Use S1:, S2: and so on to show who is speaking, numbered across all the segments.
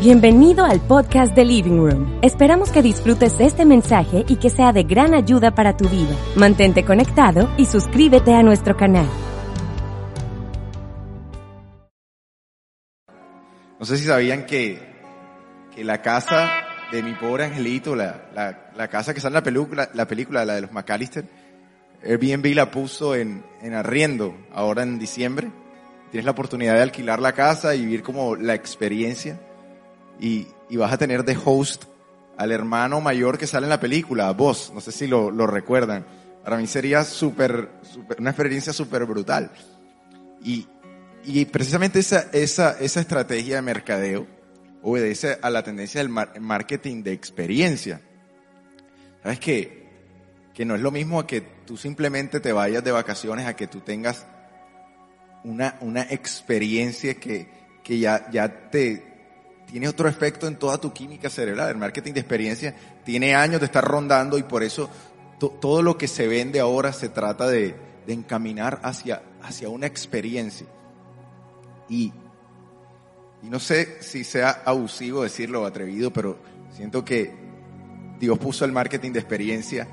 S1: Bienvenido al podcast de Living Room. Esperamos que disfrutes este mensaje y que sea de gran ayuda para tu vida. Mantente conectado y suscríbete a nuestro canal.
S2: No sé si sabían que, que la casa de mi pobre angelito, la, la, casa que está en la película, la película, la de los McAllister, Airbnb la puso en, en arriendo ahora en diciembre. Tienes la oportunidad de alquilar la casa y vivir como la experiencia y, y vas a tener de host al hermano mayor que sale en la película, a vos, no sé si lo, lo recuerdan. Para mí sería súper, una experiencia súper brutal. Y, y precisamente esa, esa, esa estrategia de mercadeo obedece a la tendencia del mar- marketing de experiencia. ¿Sabes qué? Que no es lo mismo a que tú simplemente te vayas de vacaciones, a que tú tengas una, una experiencia que, que ya, ya te tiene otro efecto en toda tu química cerebral. El marketing de experiencia tiene años de estar rondando y por eso to- todo lo que se vende ahora se trata de, de encaminar hacia, hacia una experiencia. Y, y no sé si sea abusivo decirlo o atrevido, pero siento que Dios puso el marketing de experiencia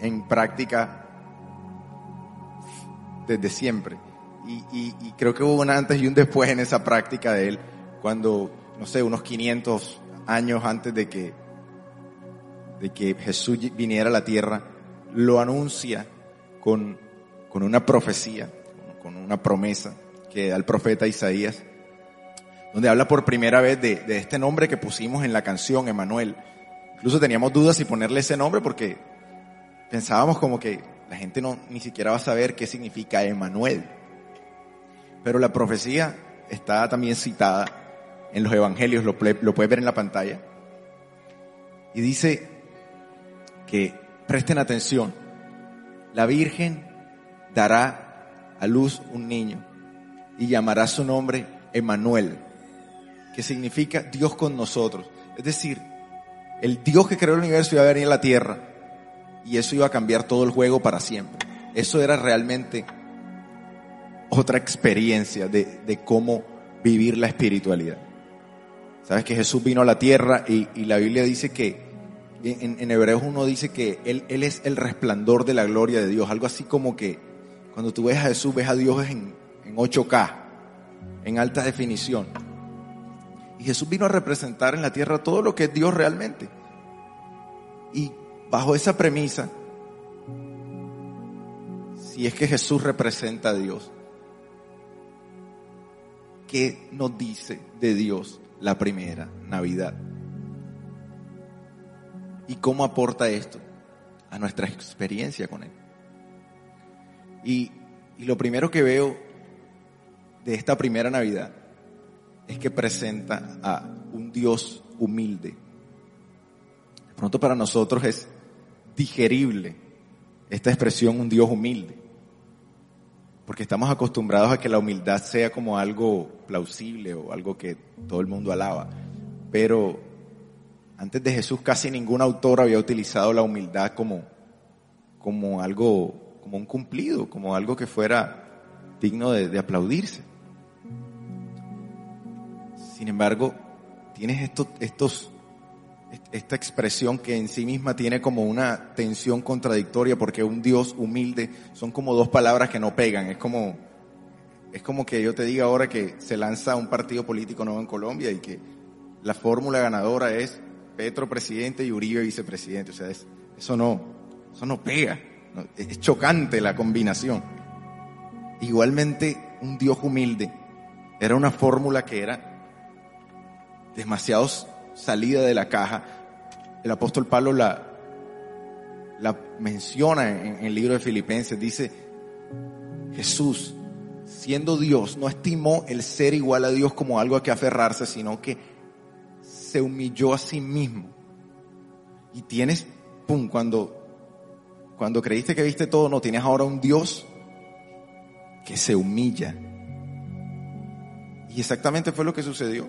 S2: en práctica desde siempre. Y, y- y creo que hubo un antes y un después en esa práctica de él, cuando, no sé, unos 500 años antes de que, de que Jesús viniera a la tierra, lo anuncia con, con una profecía, con una promesa que da el profeta Isaías, donde habla por primera vez de, de este nombre que pusimos en la canción, Emanuel. Incluso teníamos dudas si ponerle ese nombre porque pensábamos como que la gente no ni siquiera va a saber qué significa Emanuel. Pero la profecía está también citada en los evangelios, lo, lo puedes ver en la pantalla. Y dice que presten atención, la Virgen dará a luz un niño y llamará su nombre Emanuel, que significa Dios con nosotros. Es decir, el Dios que creó el universo iba a venir a la tierra y eso iba a cambiar todo el juego para siempre. Eso era realmente otra experiencia de, de cómo vivir la espiritualidad. Sabes que Jesús vino a la tierra y, la Biblia dice que, en, Hebreos 1 dice que él, él es el resplandor de la gloria de Dios. Algo así como que cuando tú ves a Jesús, ves a Dios en, en 8K, en alta definición. Y Jesús vino a representar en la tierra todo lo que es Dios realmente. Y bajo esa premisa, si es que Jesús representa a Dios, ¿qué nos dice de Dios la primera Navidad? ¿Y cómo aporta esto a nuestra experiencia con Él? Y, y lo primero que veo de esta primera Navidad es que presenta a un Dios humilde. De pronto para nosotros es digerible esta expresión un Dios humilde, porque estamos acostumbrados a que la humildad sea como algo plausible o algo que todo el mundo alaba, pero antes de Jesús casi ningún autor había utilizado la humildad como, como algo, como un cumplido, como algo que fuera digno de, de aplaudirse. Sin embargo, tienes estos, estos, esta expresión que en sí misma tiene como una tensión contradictoria porque un Dios humilde son como dos palabras que no pegan. Es como, es como que yo te diga ahora que se lanza un partido político nuevo en Colombia y que la fórmula ganadora es Petro presidente y Uribe vicepresidente. O sea, es- eso no, eso no pega. Es chocante la combinación. Igualmente, un Dios humilde era una fórmula que era demasiado salida de la caja. El apóstol Pablo la, menciona en, en el libro de Filipenses. Dice, Jesús, siendo Dios, no estimó el ser igual a Dios como algo a que aferrarse, sino que se humilló a sí mismo. Y tienes, pum, cuando, cuando creíste que viste todo, no, tienes ahora un Dios que se humilla. Y exactamente fue lo que sucedió.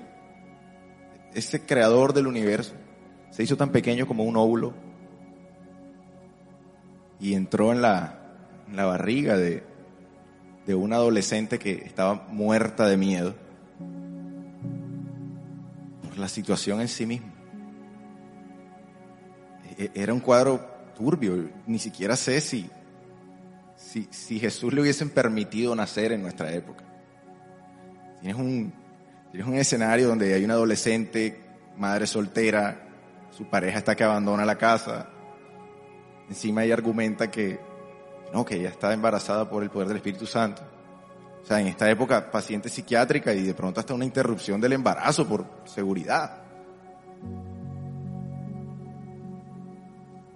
S2: Ese creador del universo se hizo tan pequeño como un óvulo y entró en la, en la barriga de, de una adolescente que estaba muerta de miedo por la situación en sí misma. E- e- Era un cuadro turbio, ni siquiera sé si, si, si Jesús le hubiesen permitido nacer en nuestra época. Tienes un, tienes un escenario donde hay una adolescente, madre soltera, su pareja está que abandona la casa, encima ella argumenta que no, que ella está embarazada por el poder del Espíritu Santo. O sea, en esta época, paciente psiquiátrica y de pronto hasta una interrupción del embarazo por seguridad.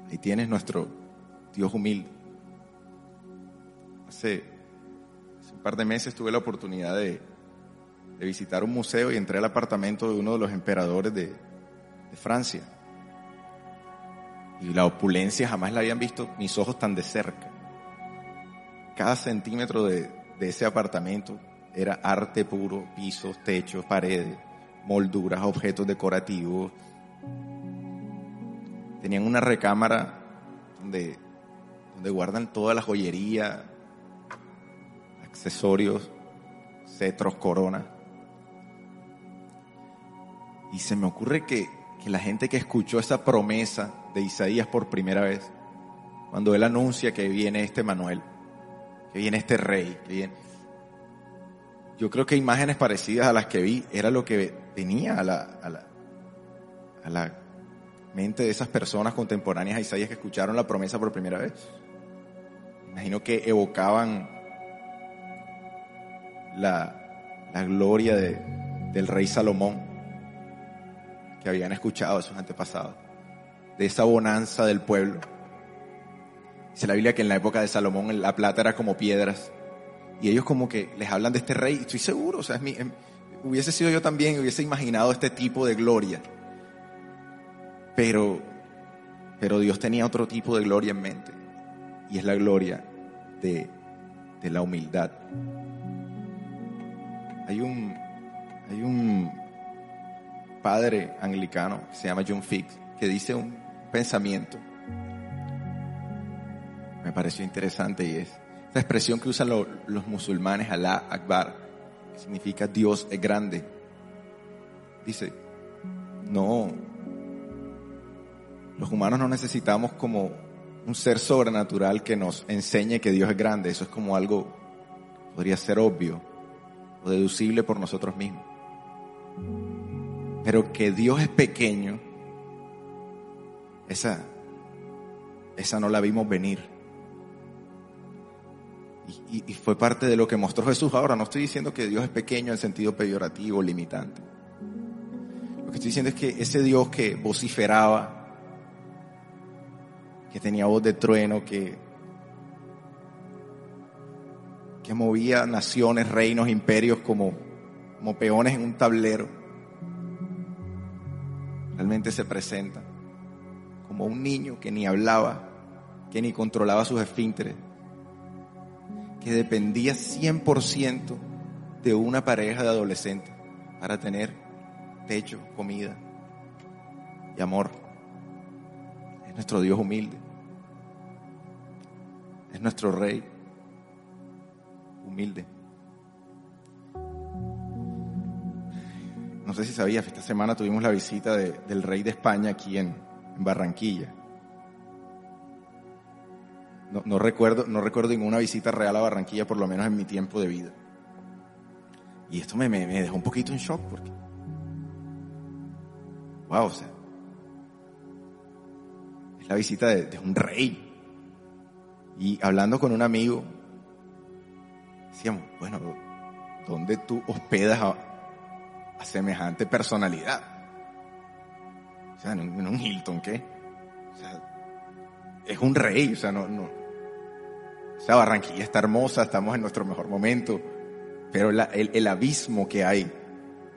S2: Ahí tienes nuestro Dios humilde. Hace, un par de meses tuve la oportunidad de, visitar un museo y entré al apartamento de uno de los emperadores de Francia. Y la opulencia jamás la habían visto mis ojos tan de cerca. Cada centímetro de, ese apartamento era arte puro, pisos, techos, paredes, molduras, objetos decorativos. Tenían una recámara donde, donde guardan toda la joyería, accesorios, cetros, coronas. Y se me ocurre que, que la gente que escuchó esa promesa de Isaías por primera vez, cuando él anuncia que viene este Manuel, que viene este rey, que viene... Yo creo que imágenes parecidas a las que vi era lo que venía a la, la, la mente de esas personas contemporáneas a Isaías que escucharon la promesa por primera vez. Imagino que evocaban la, la gloria de, del rey Salomón que habían escuchado a sus antepasados, de esa bonanza del pueblo. Dice la Biblia que en la época de Salomón la plata era como piedras. Y ellos como que les hablan de este rey. Estoy seguro, o sea, em, hubiese sido yo también, hubiese imaginado este tipo de gloria. Pero, pero Dios tenía otro tipo de gloria en mente. Y es la gloria de, de la humildad. Hay un, hay un padre anglicano se llama John Fix que dice un pensamiento me pareció interesante y es esta expresión que usan lo- los musulmanes, Alá Akbar, que significa Dios es grande. Dice, no, los humanos no necesitamos como un ser sobrenatural que nos enseñe que Dios es grande, eso es como algo, podría ser obvio o deducible por nosotros mismos. Pero que Dios es pequeño, esa, esa no la vimos venir. Y, fue parte de lo que mostró Jesús. Ahora, no estoy diciendo que Dios es pequeño en sentido peyorativo, limitante. Lo que estoy diciendo es que ese Dios que vociferaba, que tenía voz de trueno, que, que movía naciones, reinos, imperios como, como peones en un tablero, realmente se presenta como un niño que ni hablaba, que ni controlaba sus esfínteres, que dependía 100% de una pareja de adolescentes para tener techo, comida y amor. Es nuestro Dios humilde. Es nuestro Rey humilde. No sé si sabías, esta semana tuvimos la visita de- del Rey de España aquí en Barranquilla. No, no recuerdo, no recuerdo ninguna visita real a Barranquilla, por lo menos en mi tiempo de vida. Y esto me, dejó un poquito en shock porque, wow, o sea, es la visita de, un rey. Y hablando con un amigo, decíamos, bueno, ¿dónde tú hospedas a, semejante personalidad? O sea, en un Hilton, ¿qué? O sea, es un rey, o sea, no, no. O sea, Barranquilla está hermosa, estamos en nuestro mejor momento, pero el, el abismo que hay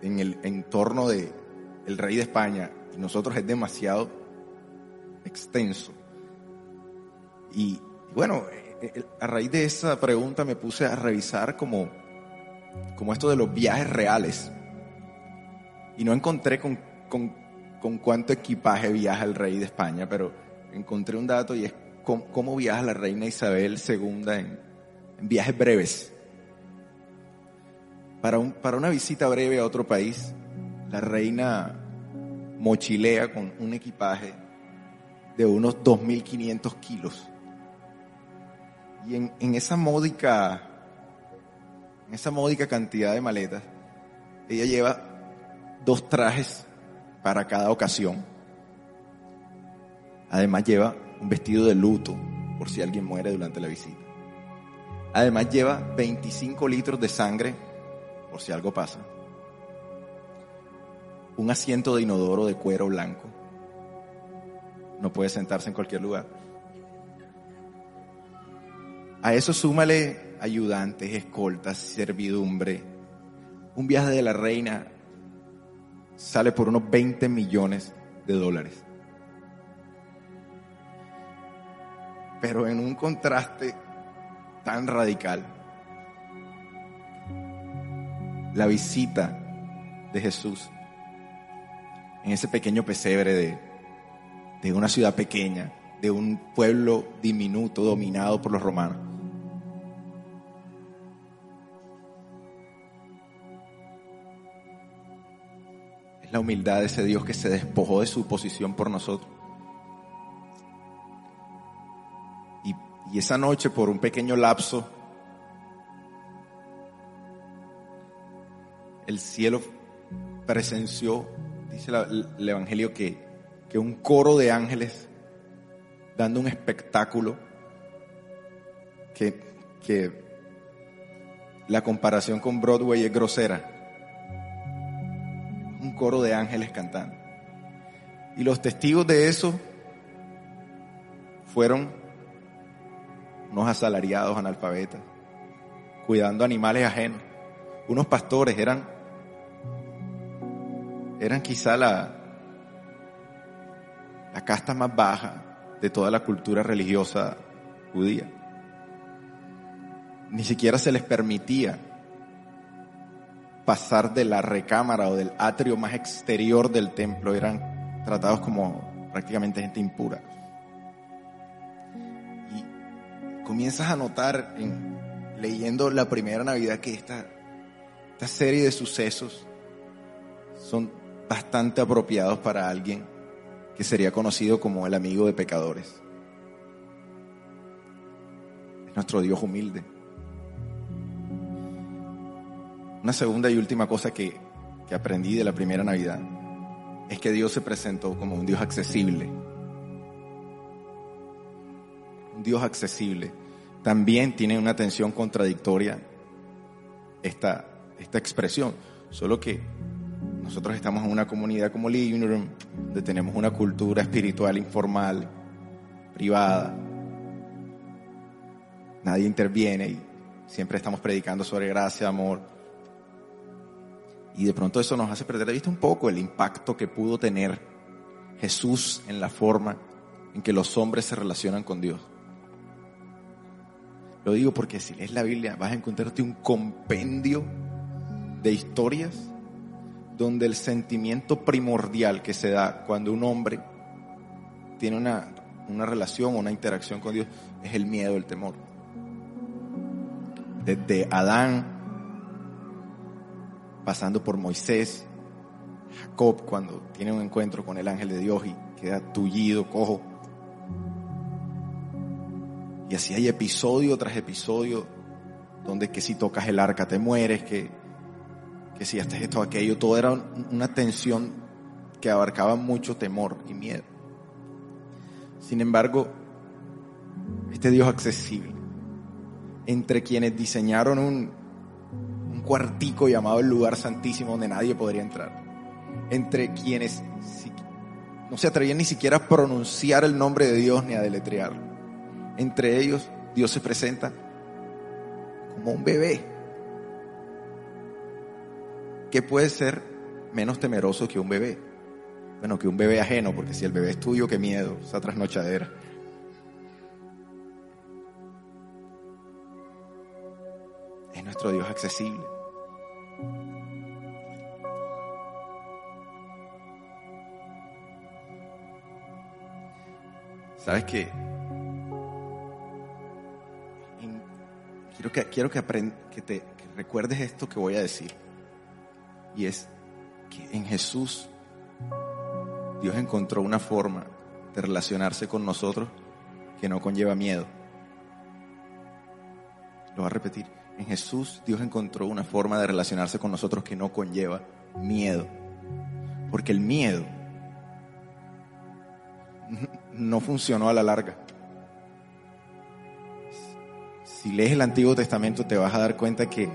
S2: en el entorno de, el rey de España y nosotros es demasiado extenso. Y, bueno, eh, eh, a raíz de esa pregunta me puse a revisar como, como esto de los viajes reales. Y no encontré con, con, cuánto equipaje viaja el rey de España, pero encontré un dato y es cómo, viaja la reina Isabel II en, viajes breves. Para, un, para una visita breve a otro país, la reina mochilea con un equipaje de unos 2.500 kilos. Y en, esa módica, en esa módica cantidad de maletas, ella lleva dos trajes para cada ocasión. Además lleva un vestido de luto por si alguien muere durante la visita. Además lleva 25 litros de sangre por si algo pasa. Un asiento de inodoro de cuero blanco no puede sentarse en cualquier lugar. A eso súmale ayudantes, escoltas, servidumbre. Un viaje de la reina sale por unos 20 millones de dólares. Pero en un contraste tan radical, la visita de Jesús en ese pequeño pesebre de de una ciudad pequeña, de un pueblo diminuto dominado por los romanos. Es la humildad de ese Dios que se despojó de su posición por nosotros. Y, esa noche, por un pequeño lapso, el cielo presenció, dice el Evangelio, que que un coro de ángeles dando un espectáculo que, que la comparación con Broadway es grosera. Un coro de ángeles cantando. Y los testigos de eso fueron unos asalariados analfabetas, cuidando animales ajenos. Unos pastores eran, eran quizá la, la casta más baja de toda la cultura religiosa judía. Ni siquiera se les permitía pasar de la recámara o del atrio más exterior del templo, eran tratados como prácticamente gente impura. Comienzas a notar, en, leyendo la primera Navidad, que esta, esta serie de sucesos son bastante apropiados para alguien que sería conocido como el amigo de pecadores. Es nuestro Dios humilde. Una segunda y última cosa que, que aprendí de la primera Navidad es que Dios se presentó como un Dios accesible. Un Dios accesible. También tiene una tensión contradictoria esta, esta expresión, solo que nosotros estamos en una comunidad como Living Room, donde tenemos una cultura espiritual informal, privada. Nadie interviene y siempre estamos predicando sobre gracia, amor. Y de pronto eso nos hace perder de vista un poco el impacto que pudo tener Jesús en la forma en que los hombres se relacionan con Dios. Lo digo porque si lees la Biblia vas a encontrarte un compendio de historias donde el sentimiento primordial que se da cuando un hombre tiene una, una relación o una interacción con Dios es el miedo, el temor. Desde Adán, pasando por Moisés, Jacob cuando tiene un encuentro con el ángel de Dios y queda tullido, cojo. Y así hay episodio tras episodio donde que si tocas el arca te mueres, que que si haces esto aquello, todo era una tensión que abarcaba mucho temor y miedo. Sin embargo, este Dios accesible, entre quienes diseñaron un, un cuartico llamado el lugar santísimo donde nadie podría entrar, entre quienes no se atrevían ni siquiera a pronunciar el nombre de Dios ni a deletrearlo, entre ellos Dios se presenta como un bebé ¿qué puede ser menos temeroso que un bebé? bueno, que un bebé ajeno, porque si el bebé es tuyo, qué miedo, esa trasnochadera. Es nuestro Dios accesible. ¿Sabes qué? Quiero que, quiero que, que te recuerdes esto que voy a decir. Y es que en Jesús Dios encontró una forma de relacionarse con nosotros que no conlleva miedo. Lo voy a repetir. En Jesús Dios encontró una forma de relacionarse con nosotros que no conlleva miedo. Porque el miedo no funcionó a la larga. Si lees el Antiguo Testamento te vas a dar cuenta que,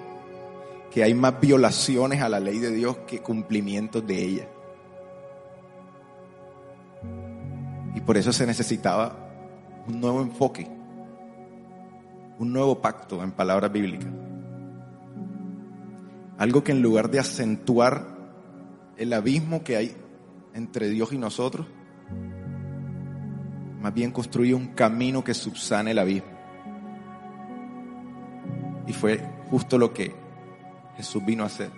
S2: que hay más violaciones a la ley de Dios que cumplimientos de ella. Y por eso se necesitaba un nuevo enfoque, un nuevo pacto en palabras bíblicas. Algo que en lugar de acentuar el abismo que hay entre Dios y nosotros, más bien construye un camino que subsane el abismo. Y fue justo lo que Jesús vino a hacer.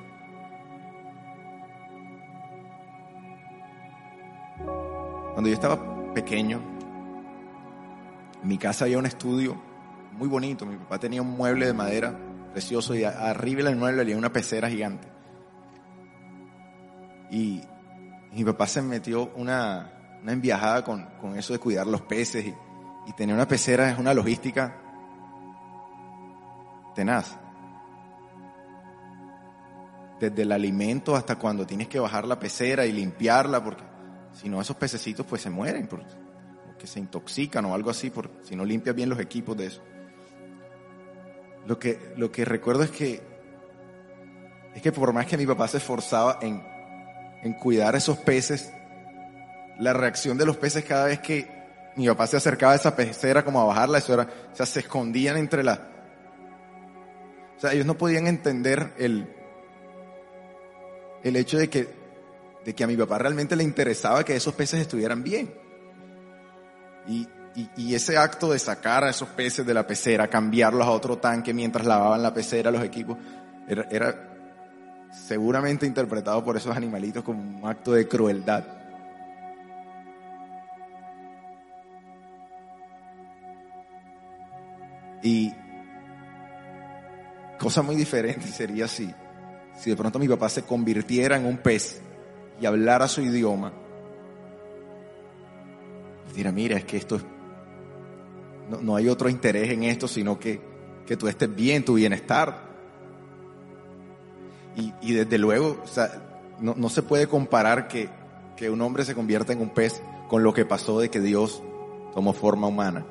S2: Cuando yo estaba pequeño, en mi casa había un estudio muy bonito. Mi papá tenía un mueble de madera precioso y arriba del mueble había una pecera gigante. Y mi papá se metió una, una enviajada con, con eso de cuidar los peces y, y tener una pecera es una logística tenaz. Desde el alimento hasta cuando tienes que bajar la pecera y limpiarla, porque si no esos pececitos pues se mueren, porque, se intoxican o algo así, por, si no limpias bien los equipos de eso. Lo que, lo que recuerdo es que, es que por más que mi papá se esforzaba en, en cuidar esos peces, la reacción de los peces cada vez que mi papá se acercaba a esa pecera como a bajarla, eso era, o sea, se escondían entre la... O sea, ellos no podían entender el, el hecho de que, de que a mi papá realmente le interesaba que esos peces estuvieran bien. Y, y, ese acto de sacar a esos peces de la pecera, cambiarlos a otro tanque mientras lavaban la pecera, los equipos, era, era seguramente interpretado por esos animalitos como un acto de crueldad. Y cosa muy diferente sería si, si de pronto mi papá se convirtiera en un pez y hablara su idioma. Y mira, es que esto es, no, no hay otro interés en esto, sino que, que tú estés bien, tu bienestar. Y, y desde luego, o sea, no, no se puede comparar que, que un hombre se convierta en un pez con lo que pasó de que Dios tomó forma humana.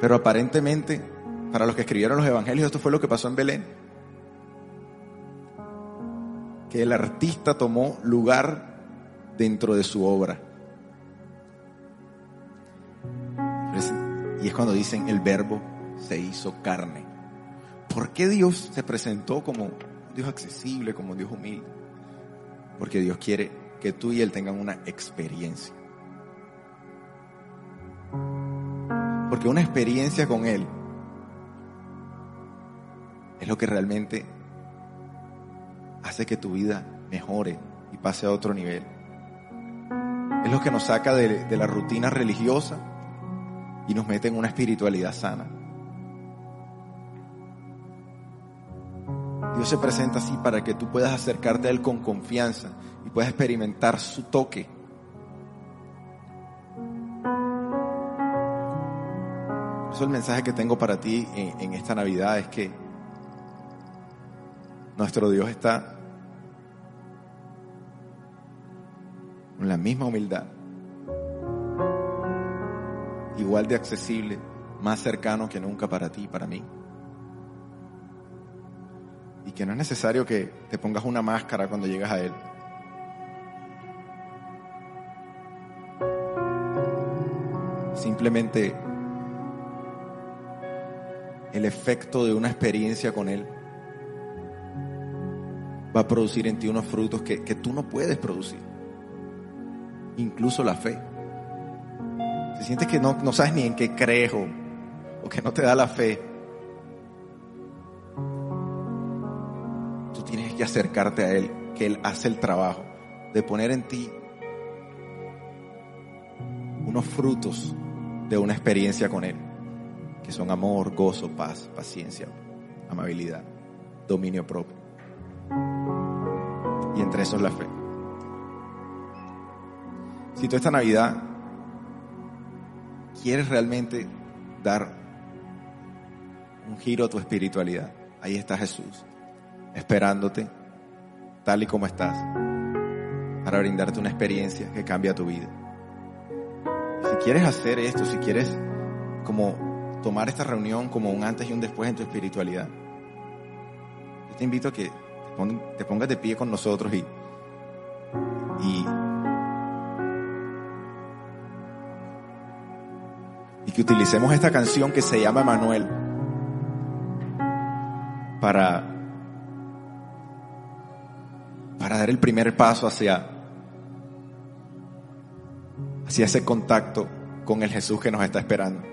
S2: Pero aparentemente, para los que escribieron los evangelios, esto fue lo que pasó en Belén. Que el artista tomó lugar dentro de su obra. Y es cuando dicen el verbo se hizo carne. ¿Por qué Dios se presentó como Dios accesible, como Dios humilde? Porque Dios quiere que tú y Él tengan una experiencia. Porque una experiencia con Él es lo que realmente hace que tu vida mejore y pase a otro nivel. Es lo que nos saca de, la rutina religiosa y nos mete en una espiritualidad sana. Dios se presenta así para que tú puedas acercarte a Él con confianza y puedas experimentar su toque el mensaje que tengo para ti en esta Navidad es que nuestro Dios está con la misma humildad, igual de accesible, más cercano que nunca para ti y para mí. Y que no es necesario que te pongas una máscara cuando llegas a Él. Simplemente el efecto de una experiencia con Él va a producir en ti unos frutos que, que tú no puedes producir. incluso la fe. Si sientes que no, no sabes ni en qué crees o, o que no te da la fe, tú tienes que acercarte a Él, que Él hace el trabajo de poner en ti unos frutos de una experiencia con Él, que son amor, gozo, paz, paciencia, amabilidad, dominio propio. Entre eso es la fe. Si tú esta Navidad quieres realmente dar un giro a tu espiritualidad, ahí está Jesús, esperándote tal y como estás, para brindarte una experiencia que cambia tu vida. Si quieres hacer esto, si quieres como tomar esta reunión como un antes y un después en tu espiritualidad, yo te invito a que te pongas de pie con nosotros y, y, y que utilicemos esta canción que se llama Manuel para, para dar el primer paso hacia, hacia ese contacto con el Jesús que nos está esperando.